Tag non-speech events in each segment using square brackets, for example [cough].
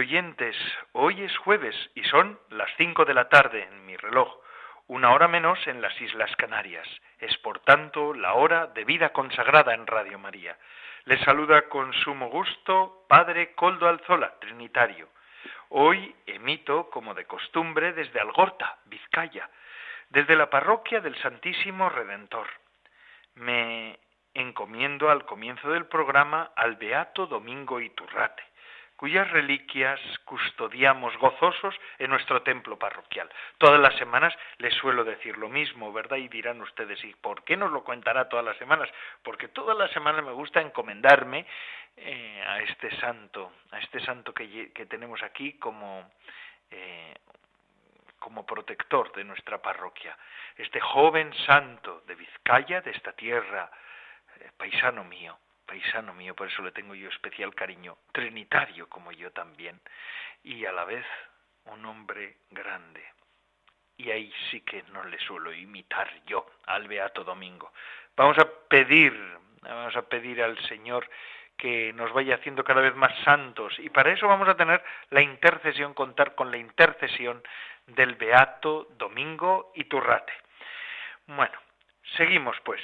Oyentes. Hoy es jueves y son las cinco de la tarde en mi reloj, una hora menos en las Islas Canarias. Es por tanto la hora de vida consagrada en Radio María. Les saluda con sumo gusto Padre Coldo Alzola, Trinitario. Hoy emito, como de costumbre, desde Algorta, Vizcaya, desde la parroquia del Santísimo Redentor. Me encomiendo al comienzo del programa al Beato Domingo Iturrate, cuyas reliquias custodiamos gozosos en nuestro templo parroquial. Todas las semanas les suelo decir lo mismo, ¿verdad? Y dirán ustedes, ¿y por qué nos lo contará todas las semanas? Porque todas las semanas me gusta encomendarme eh, a este santo, a este santo que, tenemos aquí como... Eh, como protector de nuestra parroquia, este joven santo de Vizcaya, de esta tierra paisano mío, paisano mío, por eso le tengo yo especial cariño, trinitario como yo también, y a la vez un hombre grande. Y ahí sí que no le suelo imitar yo al Beato Domingo. Vamos a pedir, vamos a pedir al Señor que nos vaya haciendo cada vez más santos y para eso vamos a tener la intercesión, contar con la intercesión del Beato Domingo Iturrate. Bueno, seguimos pues.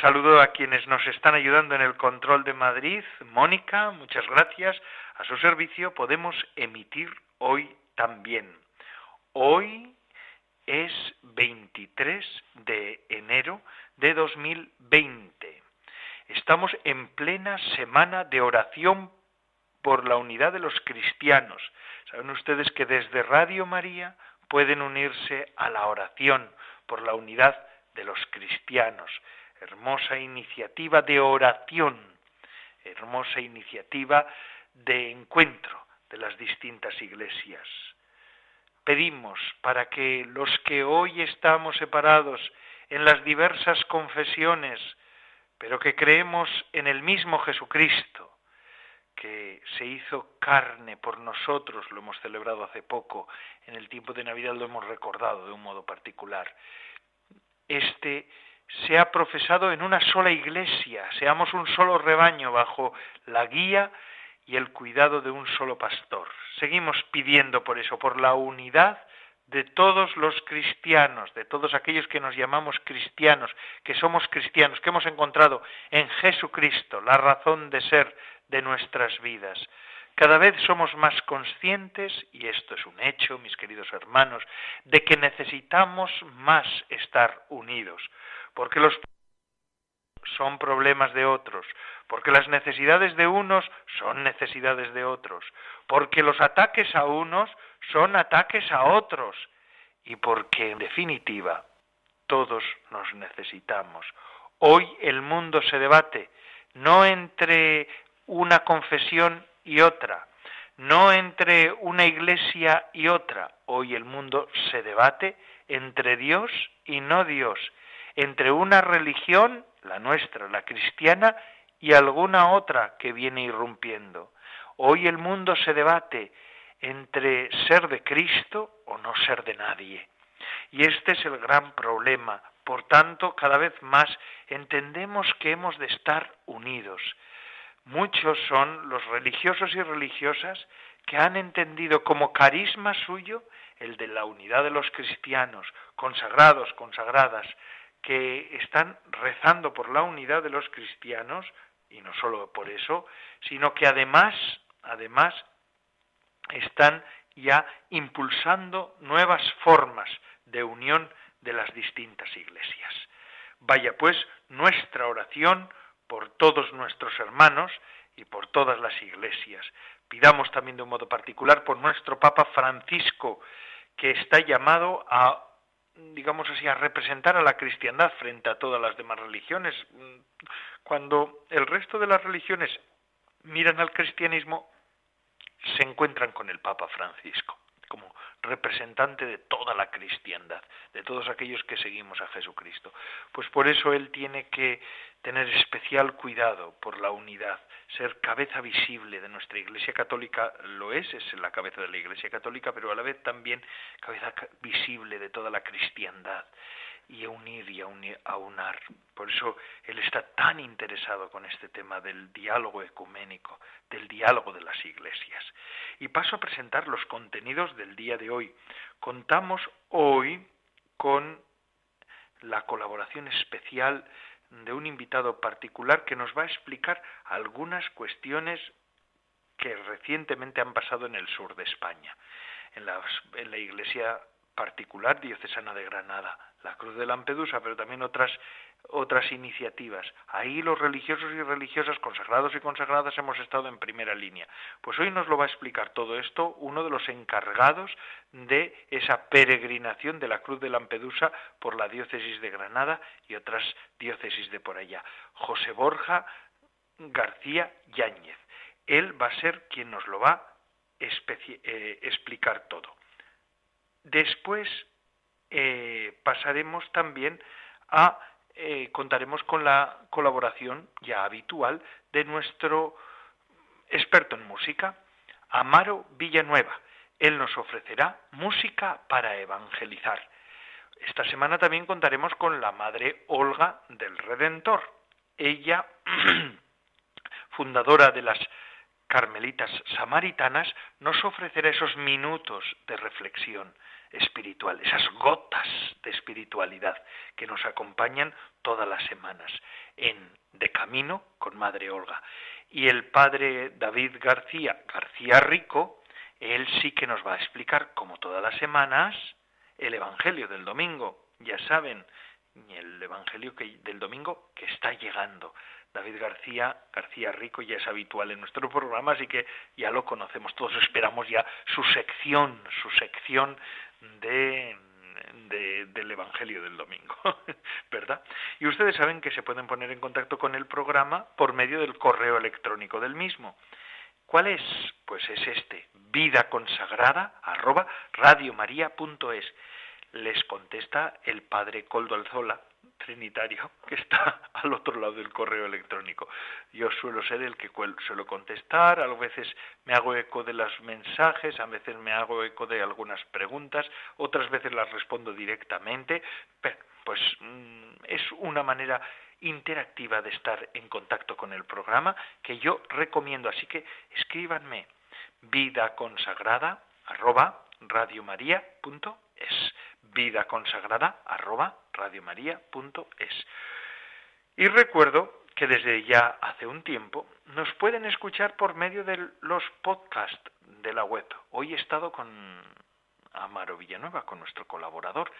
Saludo a quienes nos están ayudando en el control de Madrid. Mónica, muchas gracias. A su servicio podemos emitir hoy también. Hoy es 23 de enero de 2020. Estamos en plena semana de oración por la unidad de los cristianos. Saben ustedes que desde Radio María pueden unirse a la oración por la unidad de los cristianos hermosa iniciativa de oración, hermosa iniciativa de encuentro de las distintas iglesias. Pedimos para que los que hoy estamos separados en las diversas confesiones, pero que creemos en el mismo Jesucristo, que se hizo carne por nosotros, lo hemos celebrado hace poco, en el tiempo de Navidad lo hemos recordado de un modo particular. Este se ha profesado en una sola iglesia, seamos un solo rebaño bajo la guía y el cuidado de un solo pastor. Seguimos pidiendo por eso, por la unidad de todos los cristianos, de todos aquellos que nos llamamos cristianos, que somos cristianos, que hemos encontrado en Jesucristo la razón de ser de nuestras vidas. Cada vez somos más conscientes, y esto es un hecho, mis queridos hermanos, de que necesitamos más estar unidos porque los son problemas de otros, porque las necesidades de unos son necesidades de otros, porque los ataques a unos son ataques a otros, y porque en definitiva todos nos necesitamos. Hoy el mundo se debate no entre una confesión y otra, no entre una iglesia y otra. Hoy el mundo se debate entre Dios y no Dios, entre una religión, la nuestra, la cristiana, y alguna otra que viene irrumpiendo. Hoy el mundo se debate entre ser de Cristo o no ser de nadie. Y este es el gran problema. Por tanto, cada vez más entendemos que hemos de estar unidos. Muchos son los religiosos y religiosas que han entendido como carisma suyo el de la unidad de los cristianos, consagrados, consagradas, que están rezando por la unidad de los cristianos, y no solo por eso, sino que además, además, están ya impulsando nuevas formas de unión de las distintas iglesias. Vaya pues nuestra oración por todos nuestros hermanos y por todas las iglesias. Pidamos también de un modo particular por nuestro Papa Francisco, que está llamado a digamos así, a representar a la cristiandad frente a todas las demás religiones. Cuando el resto de las religiones miran al cristianismo, se encuentran con el Papa Francisco como representante de toda la cristiandad, de todos aquellos que seguimos a Jesucristo. Pues por eso él tiene que tener especial cuidado por la unidad, ser cabeza visible de nuestra Iglesia Católica, lo es, es la cabeza de la Iglesia Católica, pero a la vez también cabeza visible de toda la cristiandad y a unir y a, aunar. Por eso él está tan interesado con este tema del diálogo ecuménico, del diálogo de las iglesias. Y paso a presentar los contenidos del día de hoy. Contamos hoy con la colaboración especial de un invitado particular que nos va a explicar algunas cuestiones que recientemente han pasado en el sur de España, en, en la iglesia particular diocesana de Granada, la Cruz de Lampedusa, pero también otras otras iniciativas. Ahí los religiosos y religiosas, consagrados y consagradas, hemos estado en primera línea. Pues hoy nos lo va a explicar todo esto uno de los encargados de esa peregrinación de la Cruz de Lampedusa por la diócesis de Granada y otras diócesis de por allá. José Borja García Yáñez. Él va a ser quien nos lo va a eh, explicar todo. Después eh, pasaremos también a eh, contaremos con la colaboración ya habitual de nuestro experto en música, Amaro Villanueva. Él nos ofrecerá música para evangelizar. Esta semana también contaremos con la Madre Olga del Redentor. Ella, [clears throat] fundadora de las Carmelitas Samaritanas, nos ofrecerá esos minutos de reflexión espiritual, esas gotas de espiritualidad que nos acompañan todas las semanas en De Camino con Madre Olga. Y el padre David García, García Rico, él sí que nos va a explicar, como todas las semanas, el Evangelio del domingo. Ya saben, el Evangelio del domingo que está llegando. David García, García Rico ya es habitual en nuestro programa, así que ya lo conocemos todos, esperamos ya su sección, su sección de, del Evangelio del domingo, [laughs] ¿verdad? Y ustedes saben que se pueden poner en contacto con el programa por medio del correo electrónico del mismo. ¿Cuál es? Pues es este, vida consagrada arroba. Les contesta el padre Coldo Alzola, trinitario [laughs] que está al otro lado del correo electrónico. Yo suelo ser el que suelo contestar, a veces me hago eco de los mensajes, a veces me hago eco de algunas preguntas, otras veces las respondo directamente, pues mm, es una manera interactiva de estar en contacto con el programa que yo recomiendo, así que escríbanme vida consagrada arroba radiomaria.es vida consagrada arroba radiomaria.es. Y recuerdo que desde ya hace un tiempo nos pueden escuchar por medio de los podcasts de la web. Hoy he estado con Amaro Villanueva, con nuestro colaborador,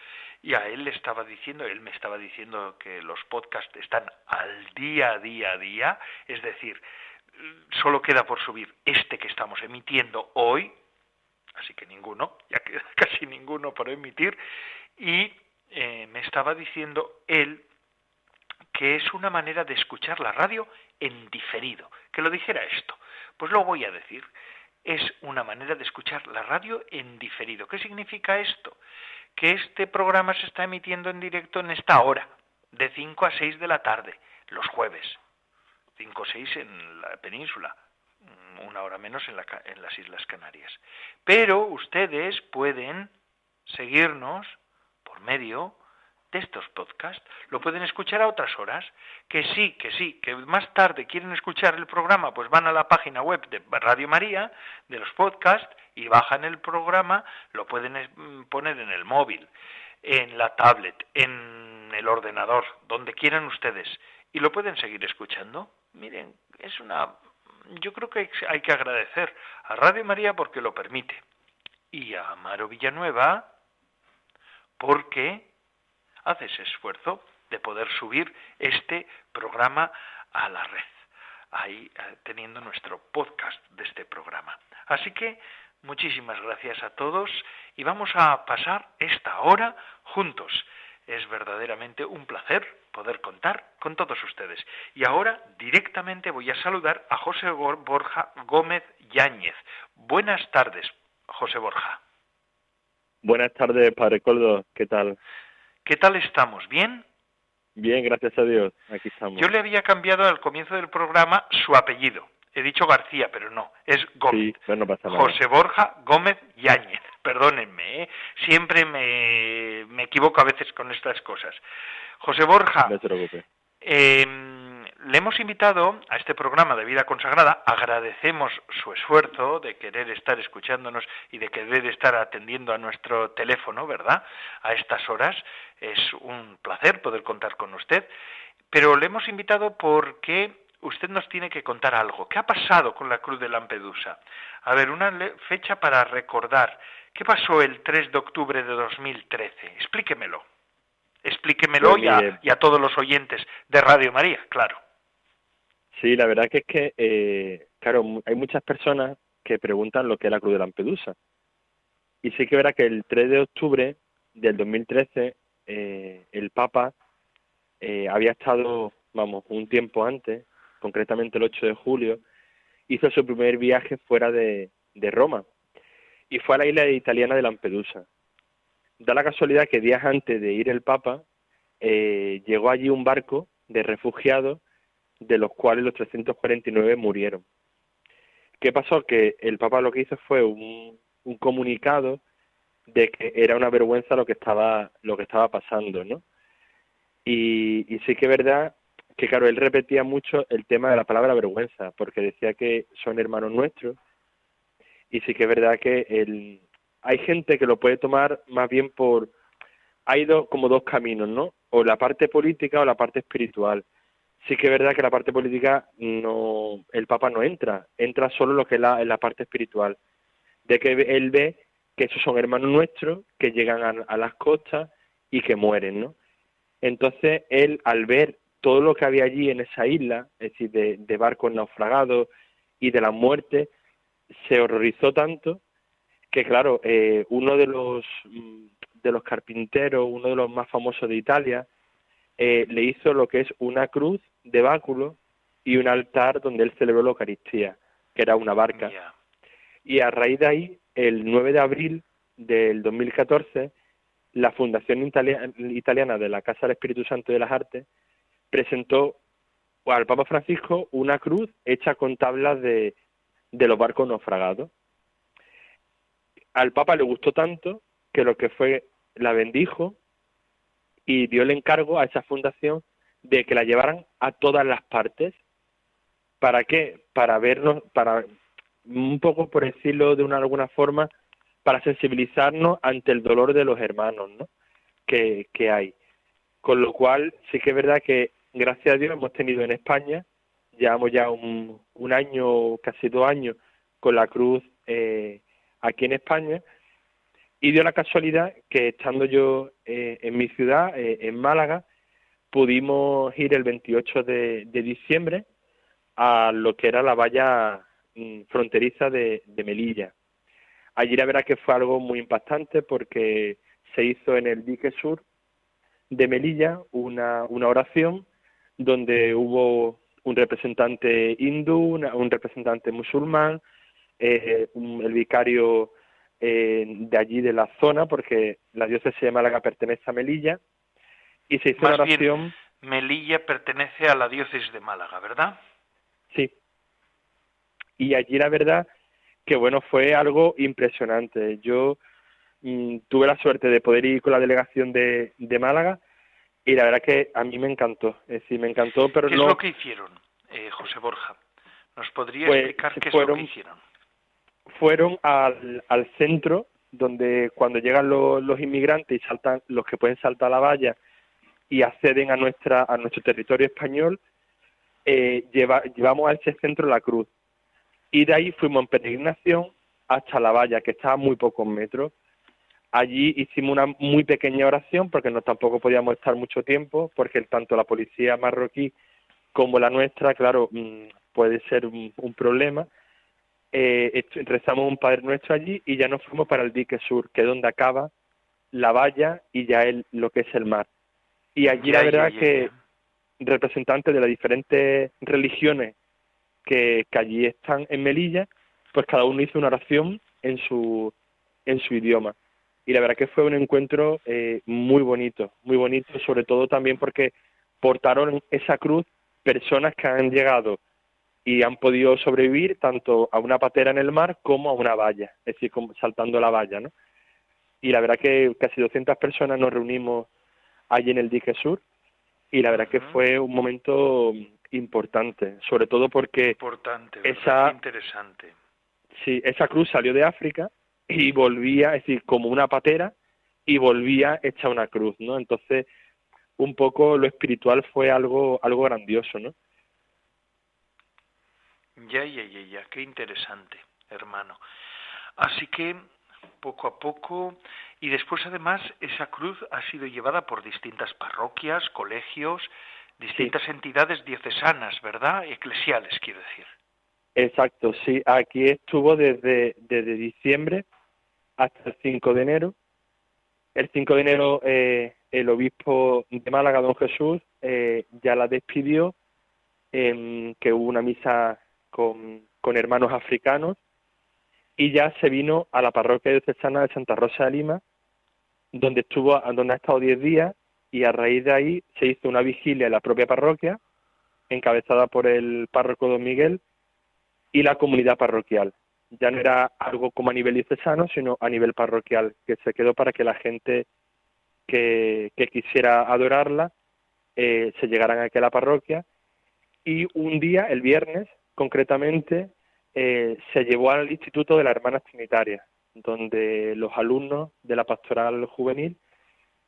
y a él le estaba diciendo, él me estaba diciendo que los podcasts están al día, día, día, es decir, solo queda por subir este que estamos emitiendo hoy, así que ninguno, [laughs] ya queda casi ninguno por emitir, y eh, me estaba diciendo él que es una manera de escuchar la radio en diferido, que lo dijera esto. Pues lo voy a decir, es una manera de escuchar la radio en diferido. ¿Qué significa esto? Que este programa se está emitiendo en directo en esta hora, de 5 a 6 de la tarde, los jueves. 5 o 6 en la península, una hora menos en, en las Islas Canarias. Pero ustedes pueden seguirnos por medio de estos podcasts. Lo pueden escuchar a otras horas. Que sí, que sí, que más tarde quieren escuchar el programa, pues van a la página web de Radio María, de los podcasts, y bajan el programa, lo pueden mm, poner en el móvil, en la tablet, en el ordenador, donde quieran ustedes, y lo pueden seguir escuchando. Miren, es una yo creo que hay que agradecer a Radio María porque lo permite y a Amaro Villanueva porque hace ese esfuerzo de poder subir este programa a la red, ahí eh, teniendo nuestro podcast de este programa. Así que muchísimas gracias a todos y vamos a pasar esta hora juntos. Es verdaderamente un placer poder contar con todos ustedes. Y ahora directamente voy a saludar a José Borja Gómez Yáñez. Buenas tardes, José Borja. Buenas tardes, Padre Coldo. ¿Qué tal? ¿Qué tal estamos? ¿Bien? Bien, gracias a Dios. Aquí estamos. Yo le había cambiado al comienzo del programa su apellido. He dicho García, pero no, es Gómez. Sí, no pasa nada. José Borja Gómez Yáñez. Perdónenme, ¿eh? siempre me, me, equivoco a veces con estas cosas. José Borja, no te eh, le hemos invitado a este programa de vida consagrada, agradecemos su esfuerzo de querer estar escuchándonos y de querer estar atendiendo a nuestro teléfono, ¿verdad? A estas horas. Es un placer poder contar con usted, pero le hemos invitado porque usted nos tiene que contar algo. ¿Qué ha pasado con la Cruz de Lampedusa? A ver, una fecha para recordar. ¿Qué pasó el 3 de octubre de 2013? Explíquemelo. Explíquemelo pues y, a, todos los oyentes de Radio María, claro. Sí, la verdad que es que, eh, claro, hay muchas personas que preguntan lo que es la Cruz de Lampedusa. Y sí que verá que el 3 de octubre del 2013 eh, el Papa eh, había estado, vamos, un tiempo antes, concretamente el 8 de julio, hizo su primer viaje fuera de, Roma y fue a la isla italiana de Lampedusa. Da la casualidad que días antes de ir el Papa, eh, llegó allí un barco de refugiados, de los cuales los 349 murieron. ¿Qué pasó? Que el Papa lo que hizo fue un, comunicado de que era una vergüenza lo que estaba lo que estaba pasando, ¿no? Y, y sí que es verdad que, claro, él repetía mucho el tema de la palabra vergüenza, porque decía que son hermanos nuestros, y sí que es verdad que el, hay gente que lo puede tomar más bien por hay dos como dos caminos no o la parte política o la parte espiritual. Sí que es verdad que la parte política no el papa no entra entra solo lo que es la, en la parte espiritual. De que él ve que esos son hermanos nuestros que llegan a, las costas y que mueren no entonces él al ver todo lo que había allí en esa isla es decir de, de barcos naufragados y de la muerte se horrorizó tanto que claro, eh, uno de los mm, de los carpinteros, uno de los más famosos de Italia, eh, le hizo lo que es una cruz de báculo y un altar donde él celebró la Eucaristía, que era una barca. Y a raíz de ahí, el 9 de abril del 2014, la Fundación Italiana de la Casa del Espíritu Santo de las Artes presentó al Papa Francisco una cruz hecha con tablas de, de los barcos naufragados al Papa le gustó tanto que lo que fue la bendijo y dio el encargo a esa fundación de que la llevaran a todas las partes. ¿Para qué? Para vernos, para un poco por decirlo de una alguna forma, para sensibilizarnos ante el dolor de los hermanos, ¿no? Que, que hay. Con lo cual, sí que es verdad que, gracias a Dios, hemos tenido en España, llevamos ya un, un año, casi dos años, con la cruz eh, aquí en España y dio la casualidad que estando yo eh, en mi ciudad, eh, en Málaga, pudimos ir el 28 de, diciembre a lo que era la valla mm, fronteriza de, Melilla. Allí la verdad que fue algo muy impactante porque se hizo en el dique sur de Melilla una, una oración donde hubo un representante hindú, un representante musulmán, eh, el vicario eh, de allí de la zona, porque la diócesis de Málaga pertenece a Melilla, y se hizo una oración. Melilla pertenece a la diócesis de Málaga, ¿verdad? Sí. Y allí la verdad que bueno, fue algo impresionante. Yo mm, tuve la suerte de poder ir con la delegación de, de Málaga y la verdad que a mí me encantó. Es decir, me encantó, pero ¿Qué no... es lo que hicieron, eh, José Borja? ¿Nos podría pues, explicar qué es lo que hicieron? fueron al, al centro donde cuando llegan los, los inmigrantes y saltan los que pueden saltar la valla y acceden a nuestra a nuestro territorio español eh, llevamos a ese centro la cruz y de ahí fuimos en peregrinación hasta la valla que estaba a muy pocos metros allí hicimos una muy pequeña oración porque no tampoco podíamos estar mucho tiempo porque tanto la policía marroquí como la nuestra claro mm, puede ser un problema eh, rezamos un Padre Nuestro allí y ya nos fuimos para el dique sur, que es donde acaba la valla y ya el, lo que es el mar. Y allí la verdad que representantes de las diferentes religiones que, que, allí están en Melilla, pues cada uno hizo una oración en su, en su idioma. Y la verdad que fue un encuentro eh, muy bonito, muy bonito, sobre todo también porque portaron esa cruz personas que han llegado y han podido sobrevivir tanto a una patera en el mar como a una valla, es decir, saltando la valla, ¿no? Y la verdad que casi 200 personas nos reunimos allí en el dique sur y la verdad que fue un momento importante, sobre todo porque importante, esa interesante. Sí, esa cruz salió de África y volvía, es decir, como una patera y volvía hecha una cruz, ¿no? Entonces, un poco lo espiritual fue algo algo grandioso, ¿no? Ya, ya, ya, ya, qué interesante, hermano. Así que poco a poco y después además esa cruz ha sido llevada por distintas parroquias, colegios, distintas entidades diocesanas, ¿verdad? Eclesiales, quiero decir. Exacto, sí. Aquí estuvo desde, desde diciembre hasta el 5 de enero. El 5 de enero eh, el obispo de Málaga, don Jesús, eh, ya la despidió, eh, que hubo una misa con, con hermanos africanos y ya se vino a la parroquia diocesana de Santa Rosa de Lima, donde estuvo, donde ha estado 10 días y a raíz de ahí se hizo una vigilia en la propia parroquia, encabezada por el párroco don Miguel y la comunidad parroquial. Ya no era algo como a nivel diocesano, sino a nivel parroquial, que se quedó para que la gente que, que quisiera adorarla eh, se llegaran aquí a la parroquia. Y un día, el viernes, concretamente, eh, se llevó al Instituto de las Hermanas Trinitarias, donde los alumnos de la pastoral juvenil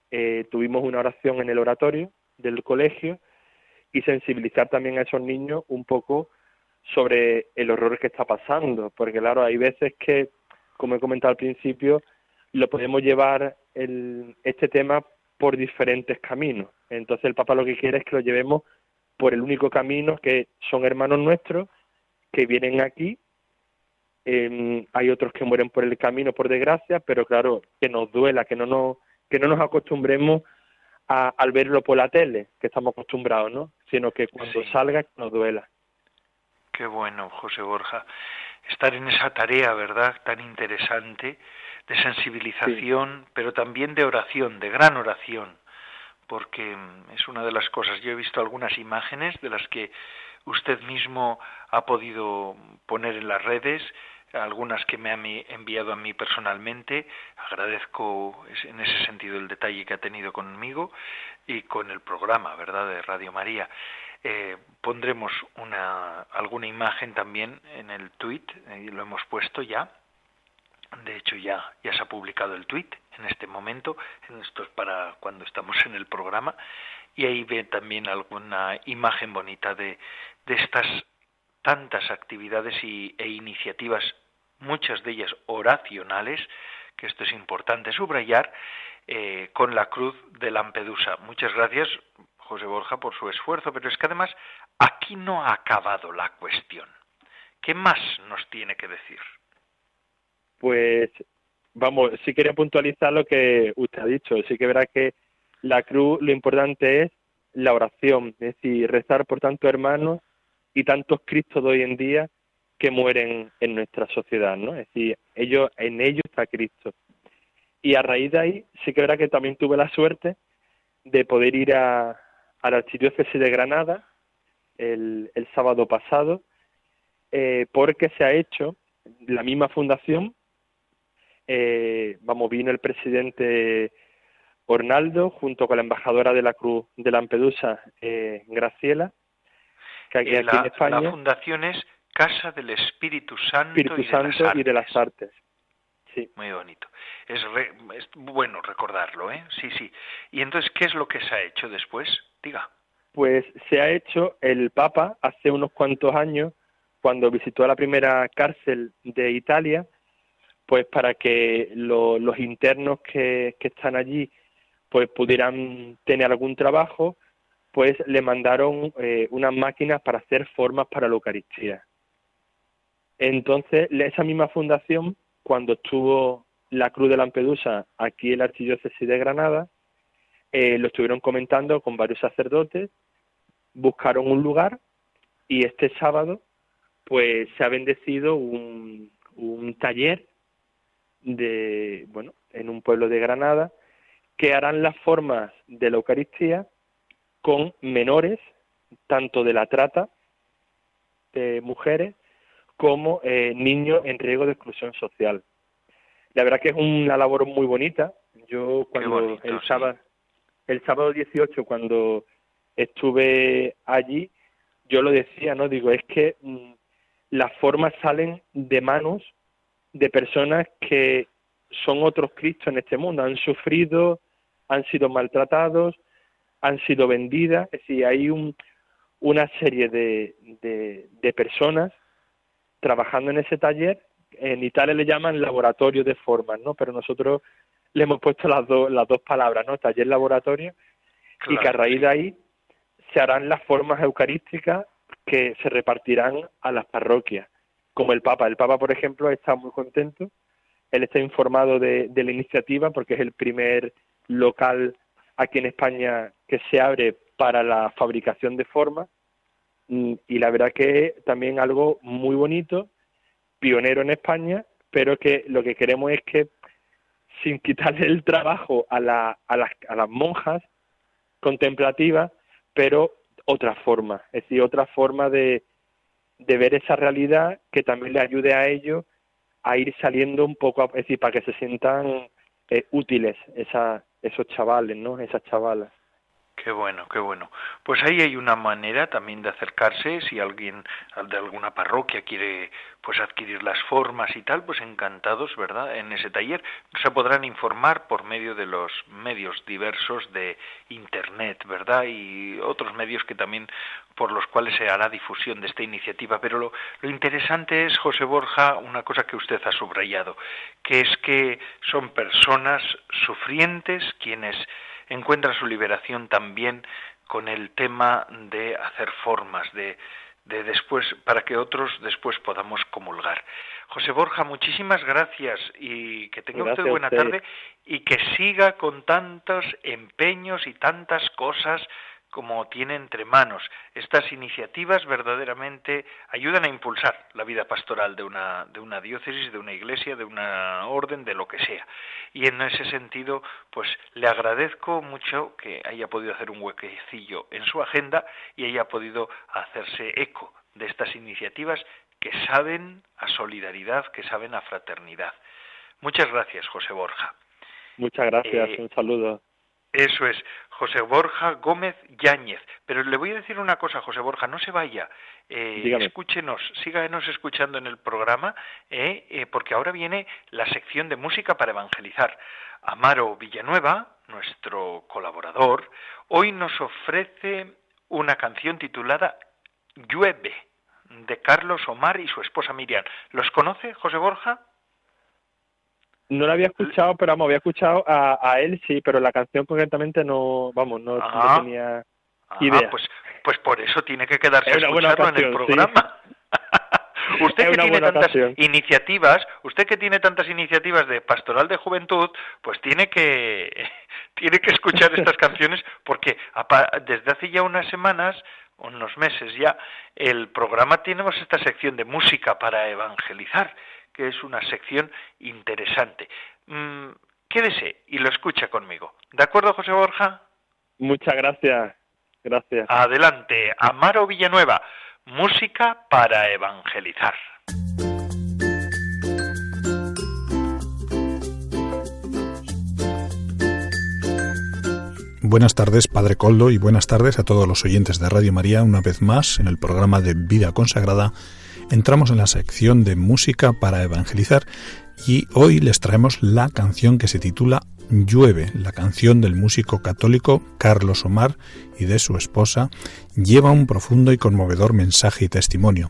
eh, tuvimos una oración en el oratorio del colegio y sensibilizar también a esos niños un poco sobre el horror que está pasando, porque claro, hay veces que, como he comentado al principio, lo podemos llevar el, este tema por diferentes caminos. Entonces el Papa lo que quiere es que lo llevemos por el único camino que son hermanos nuestros que vienen aquí. Em, hay otros que mueren por el camino, por desgracia, pero claro, que nos duela, que no nos, que no nos acostumbremos a, al verlo por la tele, que estamos acostumbrados, ¿no? Sino que cuando salga nos duela. Qué bueno, José Borja. Estar en esa tarea, ¿verdad? Tan interesante de sensibilización, pero también de oración, de gran oración, porque mm, es una de las cosas. Yo he visto algunas imágenes de las que usted mismo ha podido poner en las redes, algunas que me ha enviado a mí personalmente. Agradezco en ese sentido el detalle que ha tenido conmigo y con el programa, ¿verdad?, de Radio María. Eh, pondremos una, alguna imagen también en el tweet, y lo hemos puesto ya. De hecho, ya, ya se ha publicado el tweet en este momento. Esto es para cuando estamos en el programa. Y ahí ve también alguna imagen bonita de, de estas tantas actividades y, e iniciativas, muchas de ellas oracionales, que esto es importante subrayar, eh, con la cruz de Lampedusa. Muchas gracias, José Borja, por su esfuerzo, pero es que además aquí no ha acabado la cuestión. ¿Qué más nos tiene que decir? Pues vamos, sí quería puntualizar lo que usted ha dicho. Sí que verá que la cruz lo importante es la oración, es decir, rezar por tantos hermanos y tantos Cristos de hoy en día que mueren en nuestra sociedad, ¿no? Es decir, ellos, en ellos está Cristo. Y a raíz de ahí sí que verá que también tuve la suerte de poder ir a, a la Archidiócesis de Granada el, el sábado pasado, eh, porque se ha hecho la misma fundación, eh, vamos, vino el presidente Ornaldo junto con la embajadora de la Cruz de Lampedusa, eh, Graciela, que aquí, en España. La fundación es Casa del Espíritu Santo, y, de las Artes. Sí. Muy bonito. Es, es, bueno recordarlo, ¿eh? Sí, sí. ¿Y entonces qué es lo que se ha hecho después? Pues se ha hecho el Papa hace unos cuantos años, cuando visitó la primera cárcel de Italia, pues para que los internos que, que están allí pues pudieran tener algún trabajo, pues le mandaron eh, unas máquinas para hacer formas para la Eucaristía. Entonces, esa misma fundación, cuando estuvo la Cruz de Lampedusa aquí en la Archidiócesis de Granada, eh, lo estuvieron comentando con varios sacerdotes, buscaron un lugar y este sábado pues se ha bendecido un, un taller de, bueno, en un pueblo de Granada, que harán las formas de la Eucaristía con menores, tanto de la trata de mujeres como eh, niños en riesgo de exclusión social. La verdad que es una labor muy bonita. Yo cuando el sábado el sábado 18 cuando estuve allí, yo lo decía, ¿no? Digo, es que mm, las formas salen de manos de personas que son otros Cristos en este mundo, han sufrido, han sido maltratados, han sido vendidas, es decir, hay un, una serie de, de, personas trabajando en ese taller, en Italia le llaman laboratorio de formas, ¿no? Pero nosotros le hemos puesto las, dos las dos palabras, ¿no? Taller laboratorio, y que a raíz de ahí se harán las formas eucarísticas que se repartirán a las parroquias, como el Papa. El Papa, por ejemplo, está muy contento, él está informado de, la iniciativa porque es el primer local aquí en España que se abre para la fabricación de formas mm, y la verdad que es también algo muy bonito, pionero en España, pero que lo que queremos es que sin quitarle el trabajo a, la, a, las, a las monjas contemplativas, pero otra forma, es decir, otra forma de, ver esa realidad que también le ayude a ellos a ir saliendo un poco, es decir, para que se sientan eh, útiles esa, esos chavales, ¿no? Esas chavalas. Qué bueno, qué bueno. Pues ahí hay una manera también de acercarse, si alguien de alguna parroquia quiere pues adquirir las formas y tal, pues encantados, ¿verdad? En ese taller se podrán informar por medio de los medios diversos de internet, ¿verdad? Y otros medios que también por los cuales se hará difusión de esta iniciativa. Pero lo, lo interesante es, José Borja, una cosa que usted ha subrayado, que es que son personas sufrientes quienes encuentra su liberación también con el tema de hacer formas, de, de después, para que otros después podamos comulgar. José Borja, muchísimas gracias y que tenga usted buena tarde y que siga con tantos empeños y tantas cosas como tiene entre manos. Estas iniciativas verdaderamente ayudan a impulsar la vida pastoral de una, de una diócesis, de una iglesia, de una orden, de lo que sea. Y en ese sentido, pues le agradezco mucho que haya podido hacer un huequecillo en su agenda y haya podido hacerse eco de estas iniciativas que saben a solidaridad, que saben a fraternidad. Muchas gracias, José Borja. Muchas gracias, eh, un saludo. Eso es, José Borja Gómez Yáñez. Pero le voy a decir una cosa, José Borja, no se vaya. Eh, escúchenos, síganos escuchando en el programa, eh, eh, porque ahora viene la sección de música para evangelizar. Amaro Villanueva, nuestro colaborador, hoy nos ofrece una canción titulada Llueve, de Carlos Omar y su esposa Miriam. ¿Los conoce, José Borja? No la había escuchado, pero vamos, había escuchado a, a él, sí, pero la canción concretamente no, vamos, no, ah. tenía ah, idea. Pues, pues por eso tiene que quedarse a escucharlo en el programa. [laughs] usted que tiene tantas iniciativas, usted que tiene tantas iniciativas de pastoral de juventud, pues tiene que [laughs] tiene que escuchar [laughs] estas canciones porque desde hace ya unas semanas, unos meses ya, el programa tenemos esta sección de música para evangelizar que es una sección interesante. Mm, quédese y lo escucha conmigo. ¿De acuerdo, José Borja? Muchas gracias. Gracias. Adelante, Amaro Villanueva, música para evangelizar. Buenas tardes, Padre Coldo, y buenas tardes a todos los oyentes de Radio María, una vez más en el programa de Vida Consagrada entramos en la sección de música para evangelizar y hoy les traemos la canción que se titula Llueve, la canción del músico católico Carlos Omar y de su esposa, lleva un profundo y conmovedor mensaje y testimonio.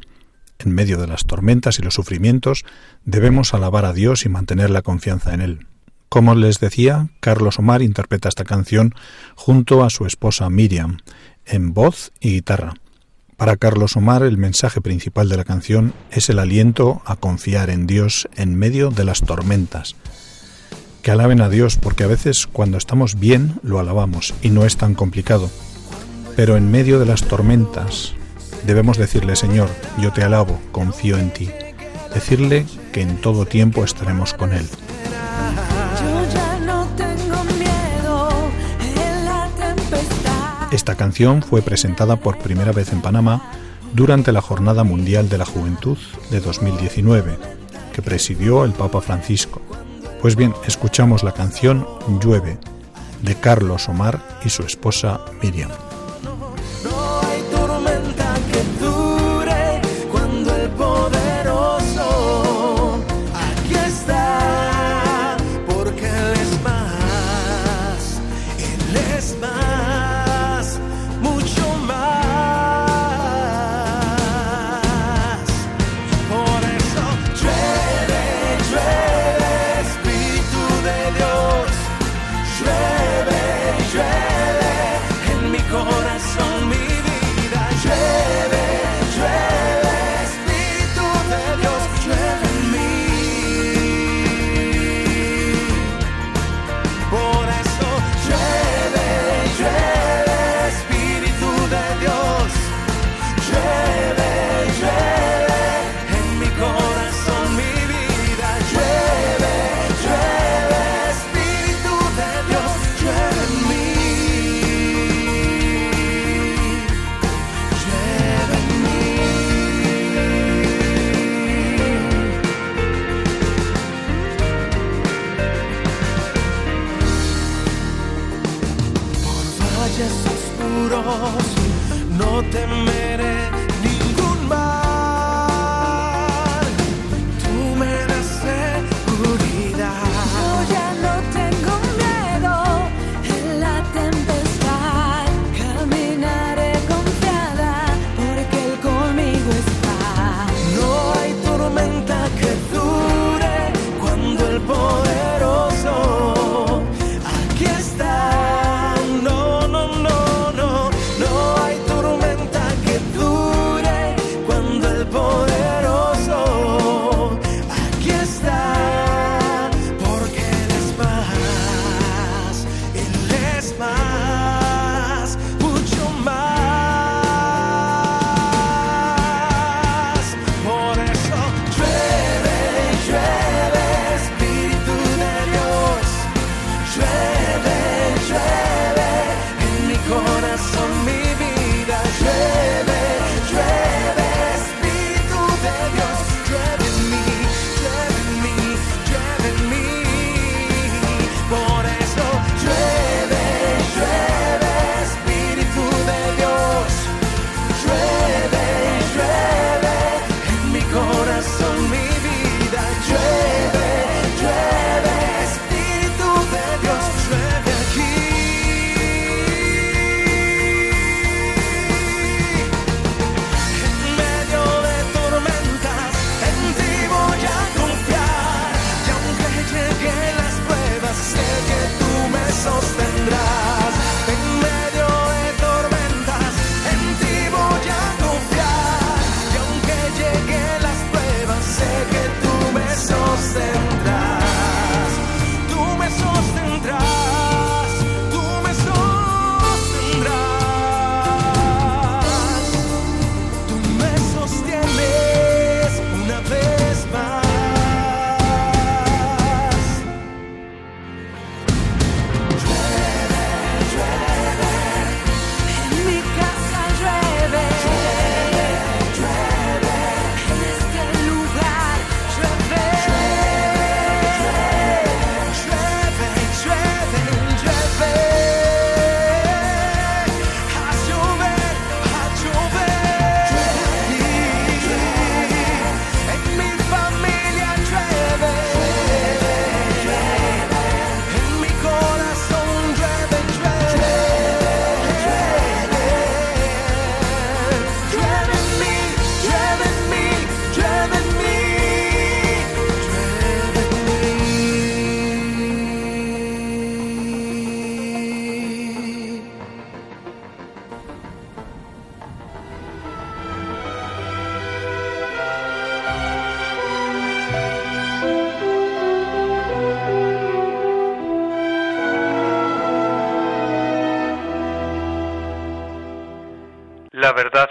En medio de las tormentas y los sufrimientos debemos alabar a Dios y mantener la confianza en Él. Como les decía, Carlos Omar interpreta esta canción junto a su esposa Miriam, en voz y guitarra. Para Carlos Omar el mensaje principal de la canción es el aliento a confiar en Dios en medio de las tormentas. Que alaben a Dios porque a veces cuando estamos bien lo alabamos y no es tan complicado. Pero en medio de las tormentas debemos decirle Señor, yo te alabo, confío en ti. Decirle que en todo tiempo estaremos con Él. Esta canción fue presentada por primera vez en Panamá durante la Jornada Mundial de la Juventud de 2019, que presidió el Papa Francisco. Pues bien, escuchamos la canción Llueve de Carlos Omar y su esposa Miriam.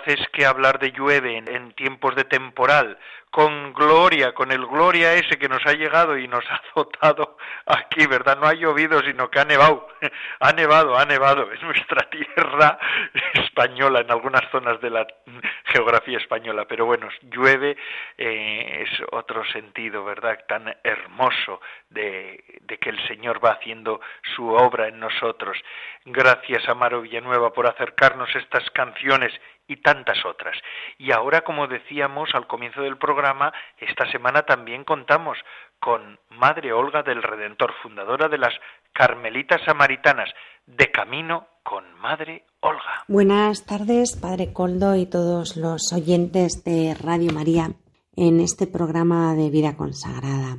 Es que hablar de llueve en, tiempos de temporal, con gloria, con el gloria ese que nos ha llegado y nos [laughs] ha azotado aquí, ¿verdad? No ha llovido, sino que ha nevado, [laughs] ha nevado, ha nevado en nuestra [laughs] tierra española, en algunas zonas de la geografía española, pero bueno, llueve eh, es otro sentido, ¿verdad? Tan hermoso de, de que el Señor va haciendo su obra en nosotros. Gracias, Amaro Villanueva, por acercarnos estas canciones y tantas otras. Y ahora, como decíamos al comienzo del programa, esta semana también contamos con Madre Olga del Redentor, fundadora de las Carmelitas Samaritanas, de camino con Madre Olga. Buenas tardes, Padre Coldo y todos los oyentes de Radio María en este programa de vida consagrada.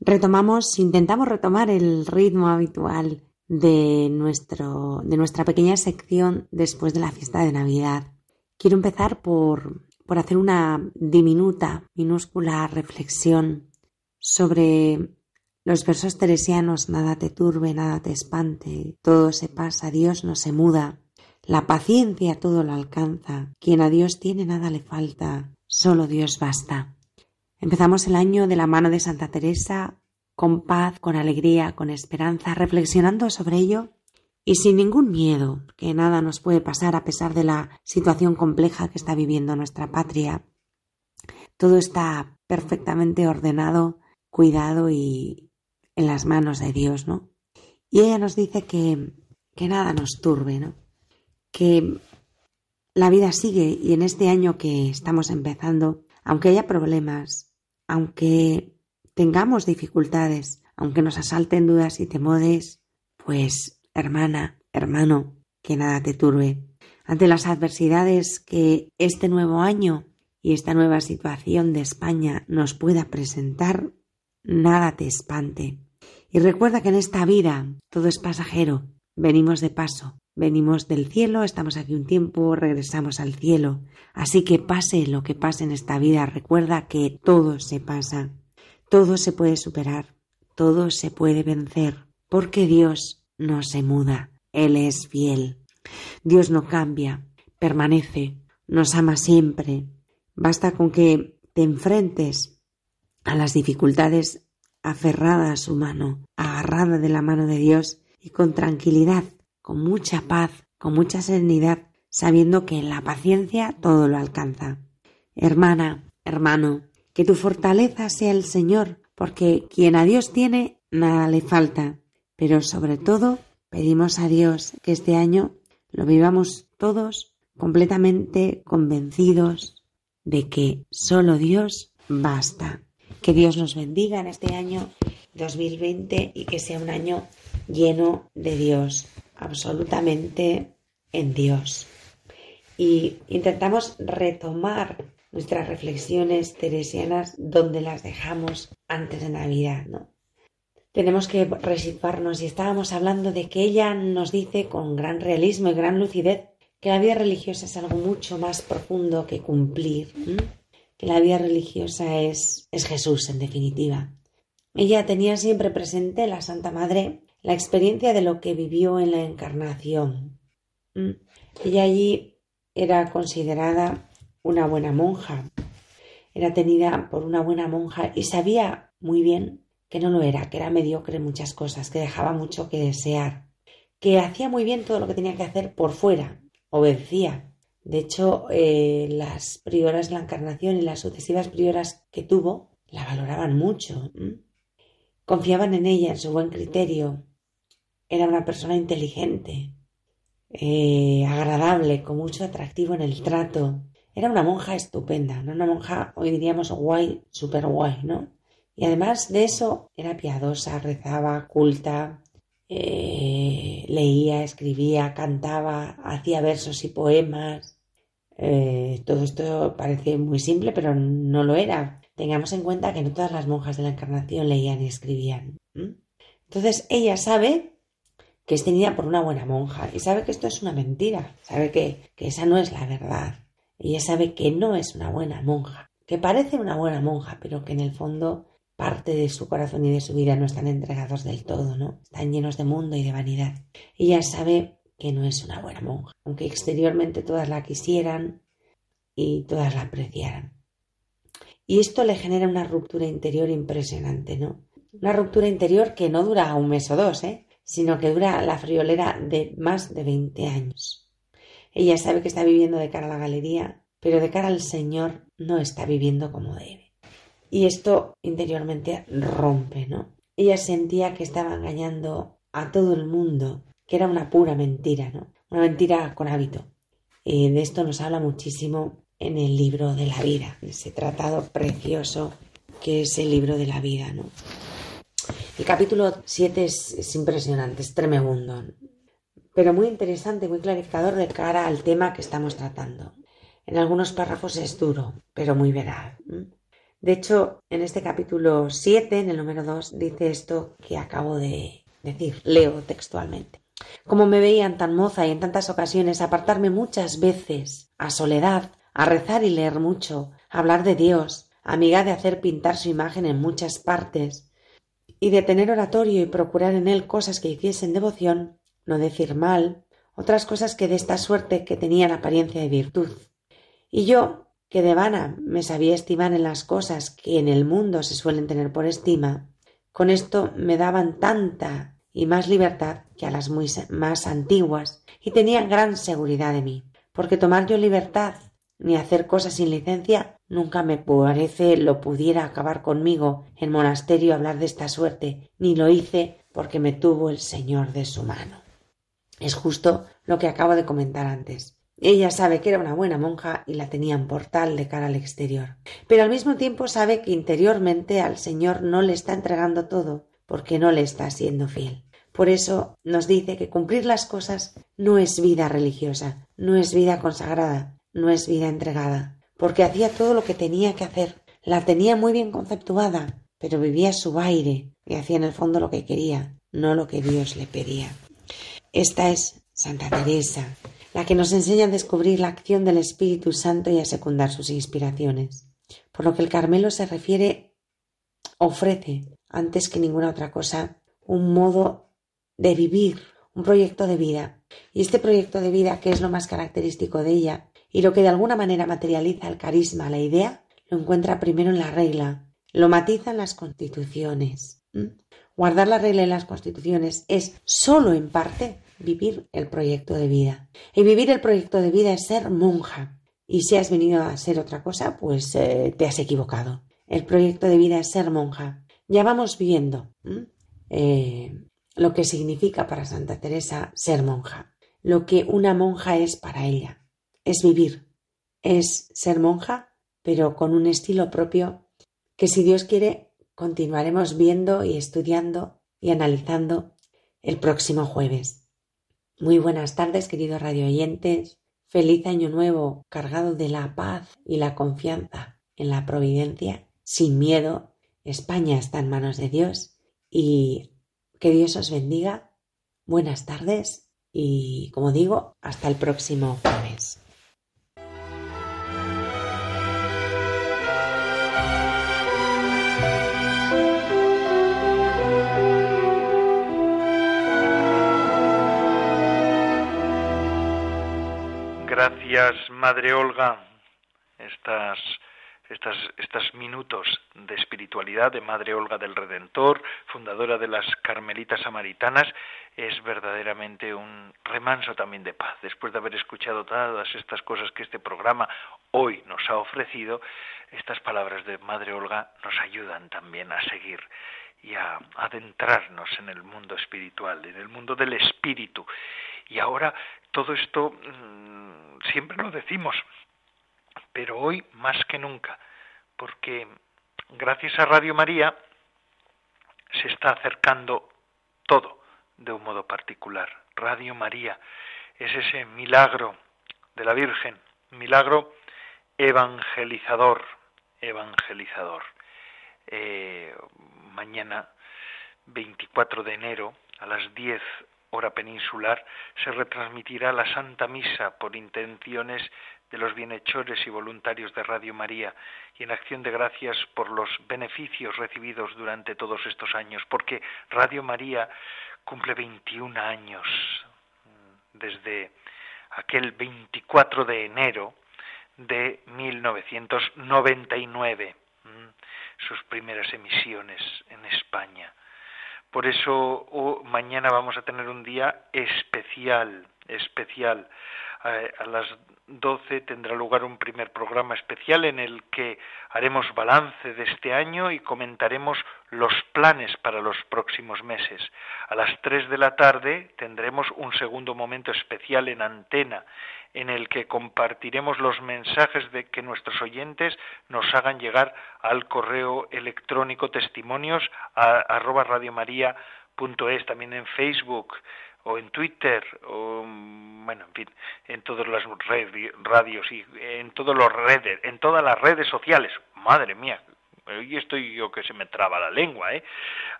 Retomamos, intentamos retomar el ritmo habitual de, nuestro, de nuestra pequeña sección después de la fiesta de Navidad. Quiero empezar por, por hacer una diminuta, minúscula reflexión sobre los versos teresianos, nada te turbe, nada te espante, todo se pasa, Dios no se muda, la paciencia todo lo alcanza, quien a Dios tiene nada le falta, solo Dios basta. Empezamos el año de la mano de Santa Teresa con paz, con alegría, con esperanza, reflexionando sobre ello y sin ningún miedo, que nada nos puede pasar a pesar de la situación compleja que está viviendo nuestra patria. Todo está perfectamente ordenado, cuidado y en las manos de Dios, ¿no? Y ella nos dice que, que nada nos turbe, ¿no? Que la vida sigue y en este año que estamos empezando, aunque haya problemas, aunque tengamos dificultades, aunque nos asalten dudas y temores, pues, hermana, hermano, que nada te turbe. Ante las adversidades que este nuevo año y esta nueva situación de España nos pueda presentar, nada te espante. Y recuerda que en esta vida todo es pasajero, venimos de paso, venimos del cielo, estamos aquí un tiempo, regresamos al cielo. Así que pase lo que pase en esta vida, recuerda que todo se pasa. Todo se puede superar, todo se puede vencer, porque Dios no se muda, Él es fiel. Dios no cambia, permanece, nos ama siempre. Basta con que te enfrentes a las dificultades aferrada a su mano, agarrada de la mano de Dios y con tranquilidad, con mucha paz, con mucha serenidad, sabiendo que en la paciencia todo lo alcanza. Hermana, hermano, que tu fortaleza sea el Señor, porque quien a Dios tiene, nada le falta. Pero sobre todo, pedimos a Dios que este año lo vivamos todos completamente convencidos de que solo Dios basta. Que Dios nos bendiga en este año 2020 y que sea un año lleno de Dios, absolutamente en Dios. Y intentamos retomar nuestras reflexiones teresianas donde las dejamos antes de Navidad, ¿no? Tenemos que resituarnos y estábamos hablando de que ella nos dice con gran realismo y gran lucidez que la vida religiosa es algo mucho más profundo que cumplir, que la vida religiosa es, es Jesús en definitiva. Ella tenía siempre presente, la Santa Madre, la experiencia de lo que vivió en la encarnación. Ella allí era considerada una buena monja. Era tenida por una buena monja y sabía muy bien que no lo era, que era mediocre en muchas cosas, que dejaba mucho que desear, que hacía muy bien todo lo que tenía que hacer por fuera, obedecía. De hecho, eh, las prioras de la Encarnación y las sucesivas prioras que tuvo la valoraban mucho. Confiaban en ella, en su buen criterio. Era una persona inteligente, eh, agradable, con mucho atractivo en el trato. Era una monja estupenda, ¿no? una monja, hoy diríamos guay, súper guay, ¿no? Y además de eso, era piadosa, rezaba, culta, eh, leía, escribía, cantaba, hacía versos y poemas. Eh, todo esto parece muy simple, pero no lo era. Tengamos en cuenta que no todas las monjas de la Encarnación leían y escribían. Entonces ella sabe que es tenida por una buena monja y sabe que esto es una mentira, sabe que, que esa no es la verdad. Ella sabe que no es una buena monja, que parece una buena monja, pero que en el fondo parte de su corazón y de su vida no están entregados del todo, ¿no? Están llenos de mundo y de vanidad. Ella sabe que no es una buena monja, aunque exteriormente todas la quisieran y todas la apreciaran. Y esto le genera una ruptura interior impresionante, ¿no? Una ruptura interior que no dura un mes o dos, ¿eh? sino que dura la friolera de más de 20 años. Ella sabe que está viviendo de cara a la galería, pero de cara al Señor no está viviendo como debe. Y esto interiormente rompe, ¿no? Ella sentía que estaba engañando a todo el mundo, que era una pura mentira, ¿no? Una mentira con hábito. Y de esto nos habla muchísimo en el libro de la vida, ese tratado precioso que es el libro de la vida, ¿no? El capítulo 7 es, impresionante, es tremendo, pero muy interesante, muy clarificador de cara al tema que estamos tratando. En algunos párrafos es duro, pero muy veraz. De hecho, en este capítulo 7, en el número 2, dice esto que acabo de decir, leo textualmente. Como me veían tan moza y en tantas ocasiones apartarme muchas veces a soledad, a rezar y leer mucho, a hablar de Dios, amiga de hacer pintar su imagen en muchas partes, y de tener oratorio y procurar en él cosas que hiciesen devoción, no decir mal, otras cosas que de esta suerte que tenían apariencia de virtud. Y yo, que de vana me sabía estimar en las cosas que en el mundo se suelen tener por estima, con esto me daban tanta y más libertad que a las muy más antiguas, y tenían gran seguridad de mí, porque tomar yo libertad ni hacer cosas sin licencia nunca me parece lo pudiera acabar conmigo en monasterio hablar de esta suerte, ni lo hice porque me tuvo el Señor de su mano. Es justo lo que acabo de comentar antes. Ella sabe que era una buena monja y la tenía en portal de cara al exterior. Pero al mismo tiempo sabe que interiormente al Señor no le está entregando todo, porque no le está siendo fiel. Por eso nos dice que cumplir las cosas no es vida religiosa, no es vida consagrada, no es vida entregada, porque hacía todo lo que tenía que hacer, la tenía muy bien conceptuada, pero vivía su aire y hacía en el fondo lo que quería, no lo que Dios le pedía. Esta es Santa Teresa, la que nos enseña a descubrir la acción del Espíritu Santo y a secundar sus inspiraciones. Por lo que el Carmelo se refiere, ofrece, antes que ninguna otra cosa, un modo de vivir, un proyecto de vida. Y este proyecto de vida, que es lo más característico de ella, y lo que de alguna manera materializa el carisma, la idea, lo encuentra primero en la regla, lo matiza en las constituciones. Guardar la regla en las constituciones es solo en parte vivir el proyecto de vida. Y vivir el proyecto de vida es ser monja. Y si has venido a ser otra cosa, pues eh, te has equivocado. El proyecto de vida es ser monja. Ya vamos viendo eh, lo que significa para Santa Teresa ser monja. Lo que una monja es para ella. Es vivir. Es ser monja, pero con un estilo propio que si Dios quiere continuaremos viendo y estudiando y analizando el próximo jueves. Muy buenas tardes, queridos radioyentes. Feliz año nuevo, cargado de la paz y la confianza en la providencia, sin miedo. España está en manos de Dios y que Dios os bendiga. Buenas tardes y, como digo, hasta el próximo jueves. Gracias, Madre Olga. Estas, estas, estos minutos de espiritualidad de Madre Olga del Redentor, fundadora de las Carmelitas Samaritanas, es verdaderamente un remanso también de paz. Después de haber escuchado todas estas cosas que este programa hoy nos ha ofrecido, estas palabras de Madre Olga nos ayudan también a seguir y a adentrarnos en el mundo espiritual, en el mundo del espíritu. Y ahora todo esto mm, siempre lo decimos, pero hoy más que nunca, porque gracias a Radio María se está acercando todo de un modo particular. Radio María es ese milagro de la Virgen, milagro evangelizador, evangelizador. Eh, mañana 24 de enero a las 10 hora peninsular se retransmitirá la Santa Misa por intenciones de los bienhechores y voluntarios de Radio María y en acción de gracias por los beneficios recibidos durante todos estos años, porque Radio María cumple 21 años desde aquel 24 de enero de 1999, sus primeras emisiones en España. Por eso mañana vamos a tener un día especial, especial. A las 12 tendrá lugar un primer programa especial en el que haremos balance de este año y comentaremos los planes para los próximos meses. A las 3 de la tarde tendremos un segundo momento especial en antena en el que compartiremos los mensajes de que nuestros oyentes nos hagan llegar al correo electrónico testimonios a, arroba también en Facebook o en Twitter o bueno en fin en todas las radios y en todos los redes en todas las redes sociales. Madre mía hoy estoy yo que se me traba la lengua eh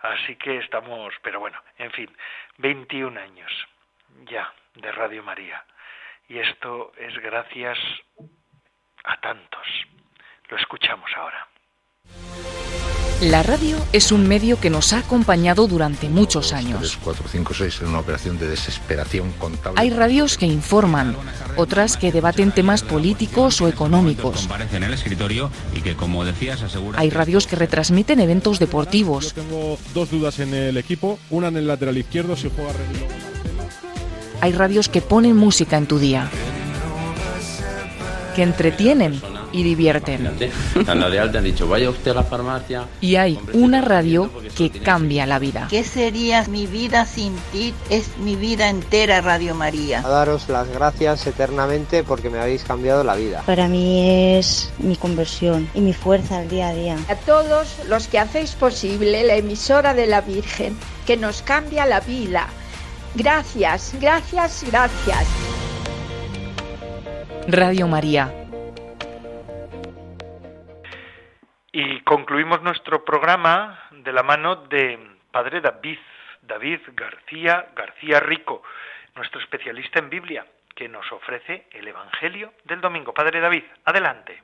así que estamos pero bueno en fin 21 años ya de Radio María. Y esto es gracias a tantos. Lo escuchamos ahora la radio es un medio que nos ha acompañado durante muchos años. 3, 4, 5, 6 en una operación de desesperación contable. Hay radios que informan, otras que debaten temas políticos o económicos. Comparece en el escritorio y que, como decías, asegura... Hay radios que retransmiten eventos deportivos. Tengo dos dudas en el equipo, una en el lateral izquierdo si juega Hay radios que ponen música en tu día, que entretienen y divierten. De alta han dicho, vaya usted a la farmacia. Y hay una radio que cambia la vida. ¿Qué sería mi vida sin ti? Es mi vida entera, Radio María. A daros las gracias eternamente porque me habéis cambiado la vida. Para mí es mi conversión y mi fuerza al día a día. A todos los que hacéis posible la emisora de la Virgen, que nos cambia la vida. Gracias, gracias, gracias. Radio María Y concluimos nuestro programa de la mano de Padre David, David García García Rico, nuestro especialista en Biblia, que nos ofrece el Evangelio del domingo. Padre David, adelante.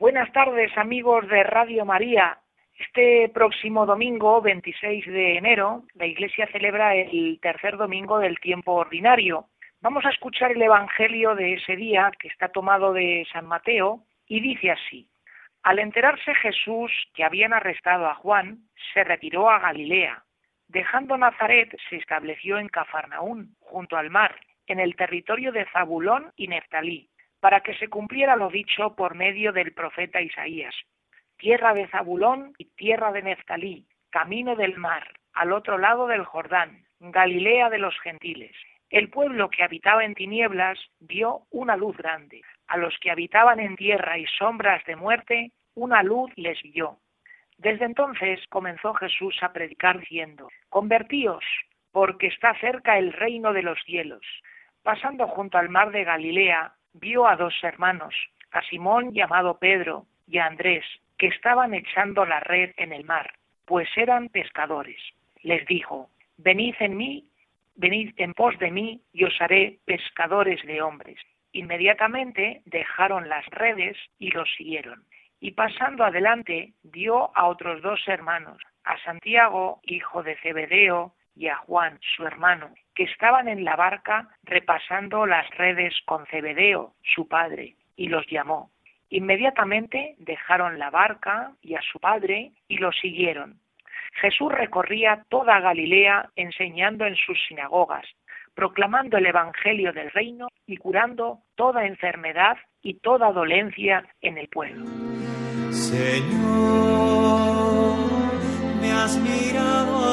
Buenas tardes amigos de Radio María. Este próximo domingo, 26 de enero, la Iglesia celebra el tercer domingo del tiempo ordinario. Vamos a escuchar el Evangelio de ese día, que está tomado de San Mateo, y dice así. Al enterarse Jesús que habían arrestado a Juan, se retiró a Galilea. Dejando Nazaret, se estableció en Cafarnaún, junto al mar, en el territorio de Zabulón y Neftalí, para que se cumpliera lo dicho por medio del profeta Isaías. Tierra de Zabulón y tierra de Neftalí, camino del mar, al otro lado del Jordán, Galilea de los gentiles. El pueblo que habitaba en tinieblas vio una luz grande. A los que habitaban en tierra y sombras de muerte, una luz les guió. Desde entonces comenzó Jesús a predicar diciendo, Convertíos, porque está cerca el reino de los cielos. Pasando junto al mar de Galilea, vio a dos hermanos, a Simón llamado Pedro y a Andrés, que estaban echando la red en el mar, pues eran pescadores. Les dijo, Venid en mí, venid en pos de mí, y os haré pescadores de hombres. Inmediatamente dejaron las redes y los siguieron. Y pasando adelante, dio a otros dos hermanos, a Santiago, hijo de Zebedeo, y a Juan, su hermano, que estaban en la barca repasando las redes con Zebedeo, su padre, y los llamó. Inmediatamente dejaron la barca y a su padre y los siguieron. Jesús recorría toda Galilea enseñando en sus sinagogas, proclamando el Evangelio del reino y curando toda enfermedad y toda dolencia en el pueblo. Señor, me has mirado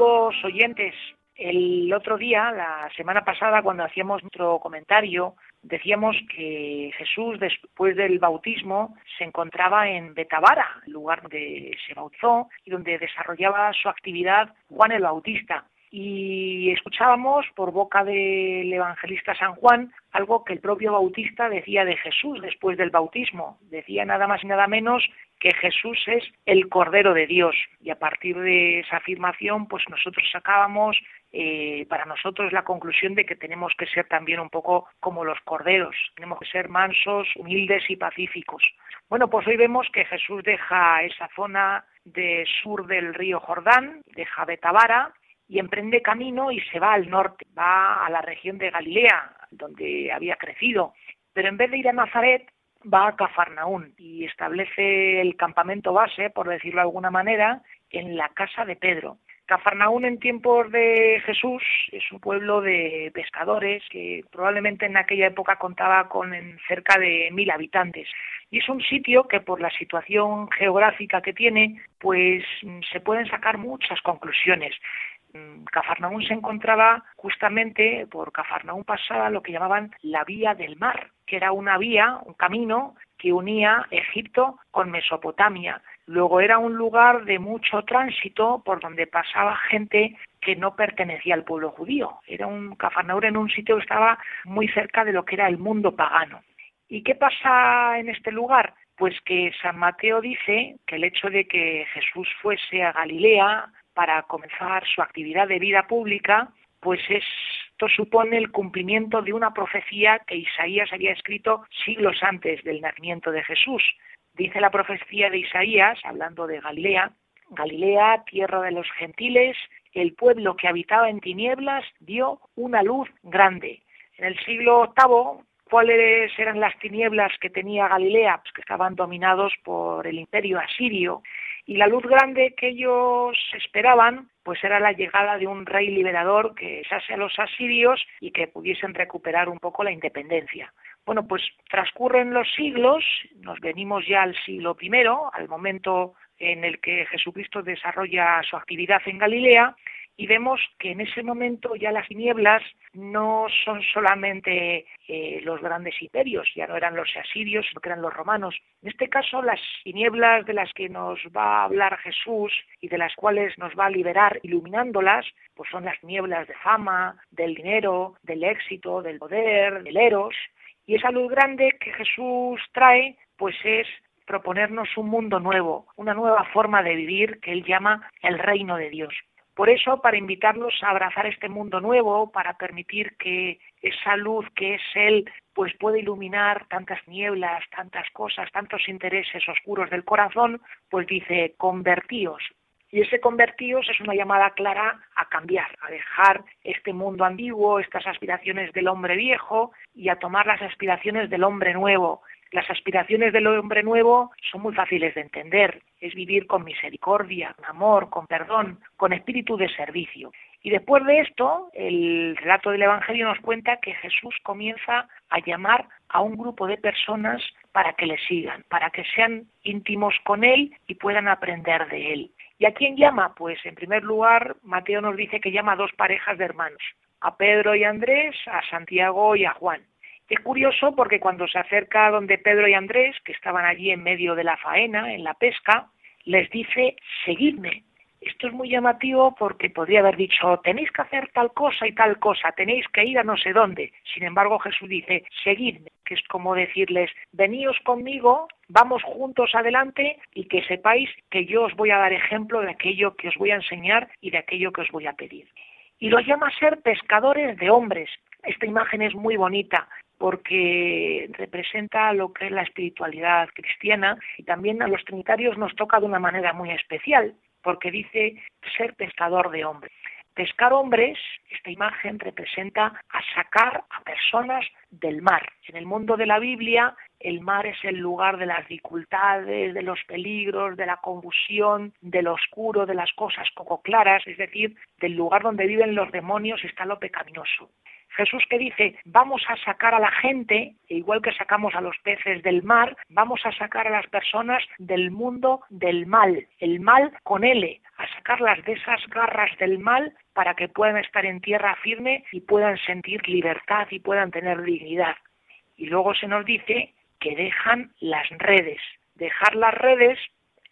Amigos oyentes, el otro día, la semana pasada, cuando hacíamos nuestro comentario, decíamos que Jesús, después del bautismo, se encontraba en Betabara, lugar donde se bautizó y donde desarrollaba su actividad Juan el Bautista. y escuchábamos por boca del evangelista San Juan algo que el propio Bautista decía de Jesús después del bautismo. Decía nada más y nada menos que Jesús es el Cordero de Dios. Y a partir de esa afirmación, pues nosotros sacábamos eh, para nosotros la conclusión de que tenemos que ser también un poco como los corderos, tenemos que ser mansos, humildes y pacíficos. Bueno, pues hoy vemos que Jesús deja esa zona de sur del río Jordán, deja Betabara y emprende camino y se va al norte, va a la región de Galilea, donde había crecido. Pero en vez de ir a Nazaret, va a Cafarnaún y establece el campamento base, por decirlo de alguna manera, en la casa de Pedro. Cafarnaún en tiempos de Jesús es un pueblo de pescadores que probablemente en aquella época contaba con cerca de mil habitantes. Y es un sitio que por la situación geográfica que tiene, pues se pueden sacar muchas conclusiones. Mm, Cafarnaún se encontraba justamente por Cafarnaún pasaba lo que llamaban la vía del mar, que era una vía, un camino que unía Egipto con Mesopotamia. Luego era un lugar de mucho tránsito por donde pasaba gente que no pertenecía al pueblo judío. Era un Cafarnaún en un sitio que estaba muy cerca de lo que era el mundo pagano. ¿Y qué pasa en este lugar? Pues que San Mateo dice que el hecho de que Jesús fuese a Galilea, para comenzar su actividad de vida pública, pues esto supone el cumplimiento de una profecía que Isaías había escrito siglos antes del nacimiento de Jesús. Dice la profecía de Isaías, hablando de Galilea, Galilea, tierra de los gentiles, el pueblo que habitaba en tinieblas dio una luz grande. En el siglo VIII, ¿cuáles eran las tinieblas que tenía Galilea? Pues que estaban dominados por el imperio asirio y la luz grande que ellos esperaban pues era la llegada de un rey liberador que echase a los asirios y que pudiesen recuperar un poco la independencia. Bueno, pues transcurren los siglos, nos venimos ya al siglo I, al momento en el que Jesucristo desarrolla su actividad en Galilea, y vemos que en ese momento ya las tinieblas no son solamente eh, los grandes imperios, ya no eran los asirios, sino que eran los romanos. En este caso, las tinieblas de las que nos va a hablar Jesús y de las cuales nos va a liberar iluminándolas, pues son las nieblas de fama, del dinero, del éxito, del poder, del eros. Y esa luz grande que Jesús trae, pues es proponernos un mundo nuevo, una nueva forma de vivir que él llama el reino de Dios. Por eso, para invitarlos a abrazar este mundo nuevo, para permitir que esa luz que es Él, pues pueda iluminar tantas nieblas, tantas cosas, tantos intereses oscuros del corazón, pues dice, convertíos. Y ese convertíos es una llamada clara a cambiar, a dejar este mundo antiguo, estas aspiraciones del hombre viejo y a tomar las aspiraciones del hombre nuevo, las aspiraciones del hombre nuevo son muy fáciles de entender. Es vivir con misericordia, con amor, con perdón, con espíritu de servicio. Y después de esto, el relato del Evangelio nos cuenta que Jesús comienza a llamar a un grupo de personas para que le sigan, para que sean íntimos con Él y puedan aprender de Él. ¿Y a quién llama? Pues en primer lugar, Mateo nos dice que llama a dos parejas de hermanos, a Pedro y Andrés, a Santiago y a Juan. Es curioso porque cuando se acerca donde Pedro y Andrés, que estaban allí en medio de la faena, en la pesca, les dice, seguidme. Esto es muy llamativo porque podría haber dicho, tenéis que hacer tal cosa y tal cosa, tenéis que ir a no sé dónde. Sin embargo, Jesús dice, seguidme, que es como decirles, veníos conmigo, vamos juntos adelante y que sepáis que yo os voy a dar ejemplo de aquello que os voy a enseñar y de aquello que os voy a pedir. Y los llama a ser pescadores de hombres. Esta imagen es muy bonita porque representa lo que es la espiritualidad cristiana y también a los trinitarios nos toca de una manera muy especial, porque dice ser pescador de hombres. Pescar hombres, esta imagen representa a sacar a personas del mar. En el mundo de la Biblia, el mar es el lugar de las dificultades, de los peligros, de la confusión, del oscuro, de las cosas poco claras, es decir, del lugar donde viven los demonios está lo pecaminoso. Jesús que dice, vamos a sacar a la gente, e igual que sacamos a los peces del mar, vamos a sacar a las personas del mundo del mal, el mal con L, a sacarlas de esas garras del mal para que puedan estar en tierra firme y puedan sentir libertad y puedan tener dignidad. Y luego se nos dice que dejan las redes. Dejar las redes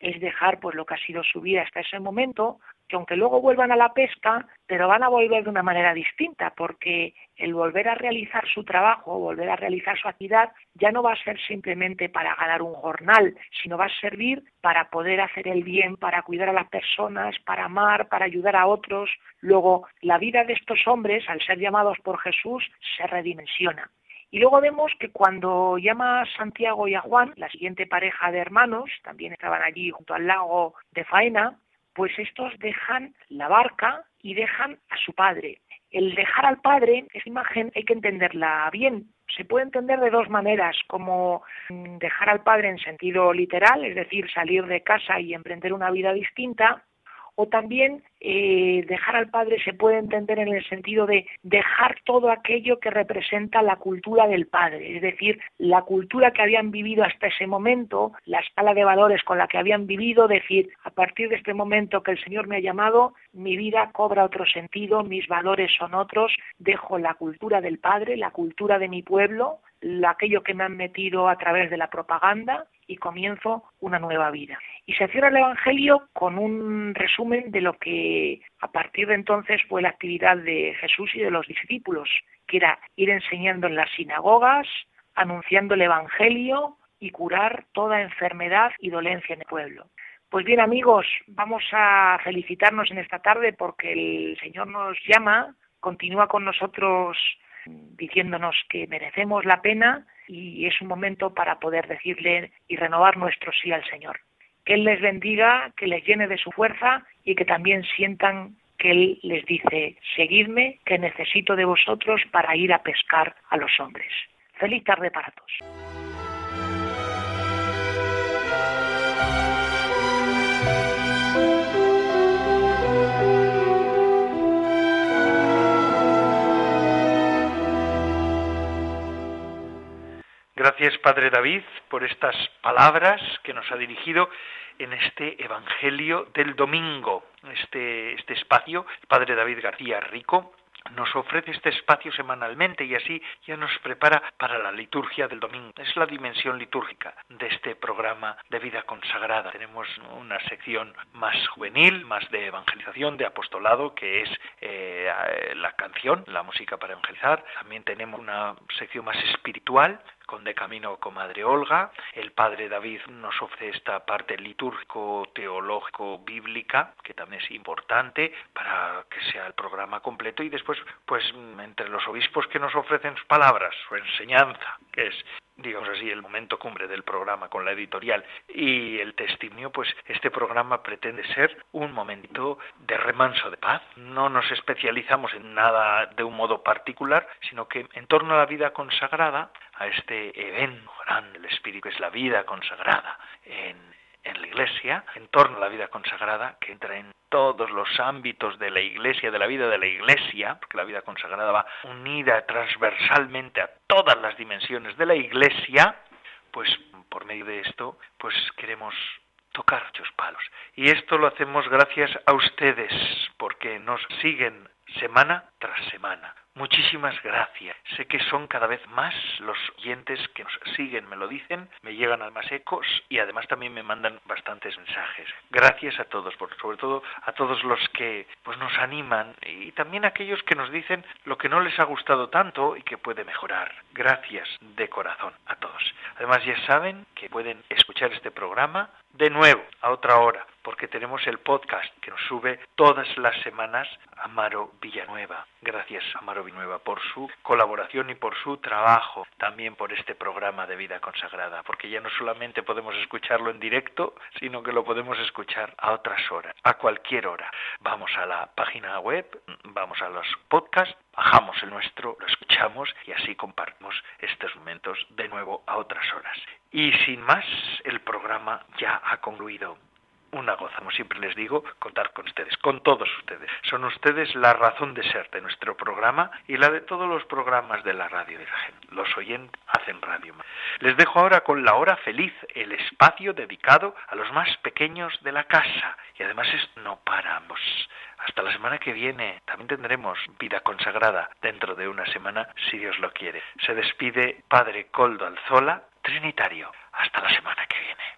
es dejar pues lo que ha sido su vida hasta ese momento, que aunque luego vuelvan a la pesca, pero van a volver de una manera distinta, porque el volver a realizar su trabajo, volver a realizar su actividad, ya no va a ser simplemente para ganar un jornal, sino va a servir para poder hacer el bien, para cuidar a las personas, para amar, para ayudar a otros. Luego, la vida de estos hombres, al ser llamados por Jesús, se redimensiona. Y luego vemos que cuando llama a Santiago y a Juan, la siguiente pareja de hermanos, también estaban allí junto al lago de Faena, pues estos dejan la barca y dejan a su padre. El dejar al padre, esa imagen hay que entenderla bien. Se puede entender de dos maneras, como mm, dejar al padre en sentido literal, es decir, salir de casa y emprender una vida distinta, o también eh, dejar al padre se puede entender en el sentido de dejar todo aquello que representa la cultura del padre, es decir, la cultura que habían vivido hasta ese momento, la escala de valores con la que habían vivido, decir, a partir de este momento que el Señor me ha llamado, mi vida cobra otro sentido, mis valores son otros, dejo la cultura del padre, la cultura de mi pueblo, aquello que me han metido a través de la propaganda y comienzo una nueva vida. Y se cierra el Evangelio con un resumen de lo que a partir de entonces fue la actividad de Jesús y de los discípulos, que era ir enseñando en las sinagogas, anunciando el Evangelio y curar toda enfermedad y dolencia en el pueblo. Pues bien amigos, vamos a felicitarnos en esta tarde porque el Señor nos llama, continúa con nosotros diciéndonos que merecemos la pena y es un momento para poder decirle y renovar nuestro sí al Señor. Que Él les bendiga, que les llene de su fuerza y que también sientan que Él les dice, seguidme, que necesito de vosotros para ir a pescar a los hombres. Feliz tarde para todos. Gracias, Padre David, por estas palabras que nos ha dirigido en este Evangelio del domingo, este, este espacio. Padre David García Rico nos ofrece este espacio semanalmente y así ya nos prepara para la liturgia del domingo. Es la dimensión litúrgica de este programa de vida consagrada. Tenemos una sección más juvenil, más de evangelización, de apostolado, que es eh, la canción, la música para evangelizar. También tenemos una sección más espiritual, con De Camino con Madre Olga. El Padre David nos ofrece esta parte litúrgico, teológico, bíblica, que también es importante para que sea el programa completo. Y después, pues, entre los obispos que nos ofrecen sus palabras, su enseñanza, que es digamos así, el momento cumbre del programa con la editorial y el testimonio, pues este programa pretende ser un momento de remanso de paz. No nos especializamos en nada de un modo particular, sino que en torno a la vida consagrada a este evento grande del Espíritu, que es la vida consagrada en, en la Iglesia, en torno a la vida consagrada, que entra en todos los ámbitos de la Iglesia, de la vida de la Iglesia, porque la vida consagrada va unida transversalmente a todas las dimensiones de la Iglesia, pues por medio de esto, pues queremos tocar muchos palos. Y esto lo hacemos gracias a ustedes, porque nos siguen semana tras semana. Muchísimas gracias. Sé que son cada vez más los oyentes que nos siguen, me lo dicen, me llegan al más ecos y además también me mandan bastantes mensajes. Gracias a todos, sobre todo a todos los que pues nos animan y también a aquellos que nos dicen lo que no les ha gustado tanto y que puede mejorar. Gracias de corazón a todos. Además ya saben que pueden escuchar este programa de nuevo a otra hora porque tenemos el podcast que nos sube todas las semanas Amaro Villanueva. Gracias Amaro Villanueva por su colaboración y por su trabajo, también por este programa de vida consagrada, porque ya no solamente podemos escucharlo en directo, sino que lo podemos escuchar a otras horas, a cualquier hora. Vamos a la página web, vamos a los podcasts, bajamos el nuestro, lo escuchamos y así compartimos estos momentos de nuevo a otras horas. Y sin más, el programa ya ha concluido una goza, como siempre les digo, contar con ustedes, con todos ustedes. Son ustedes la razón de ser de nuestro programa y la de todos los programas de la radio la Los oyentes hacen radio. Les dejo ahora con la hora feliz, el espacio dedicado a los más pequeños de la casa. Y además es no paramos. Hasta la semana que viene también tendremos vida consagrada dentro de una semana, si Dios lo quiere. Se despide Padre Coldo Alzola, Trinitario. Hasta la semana que viene.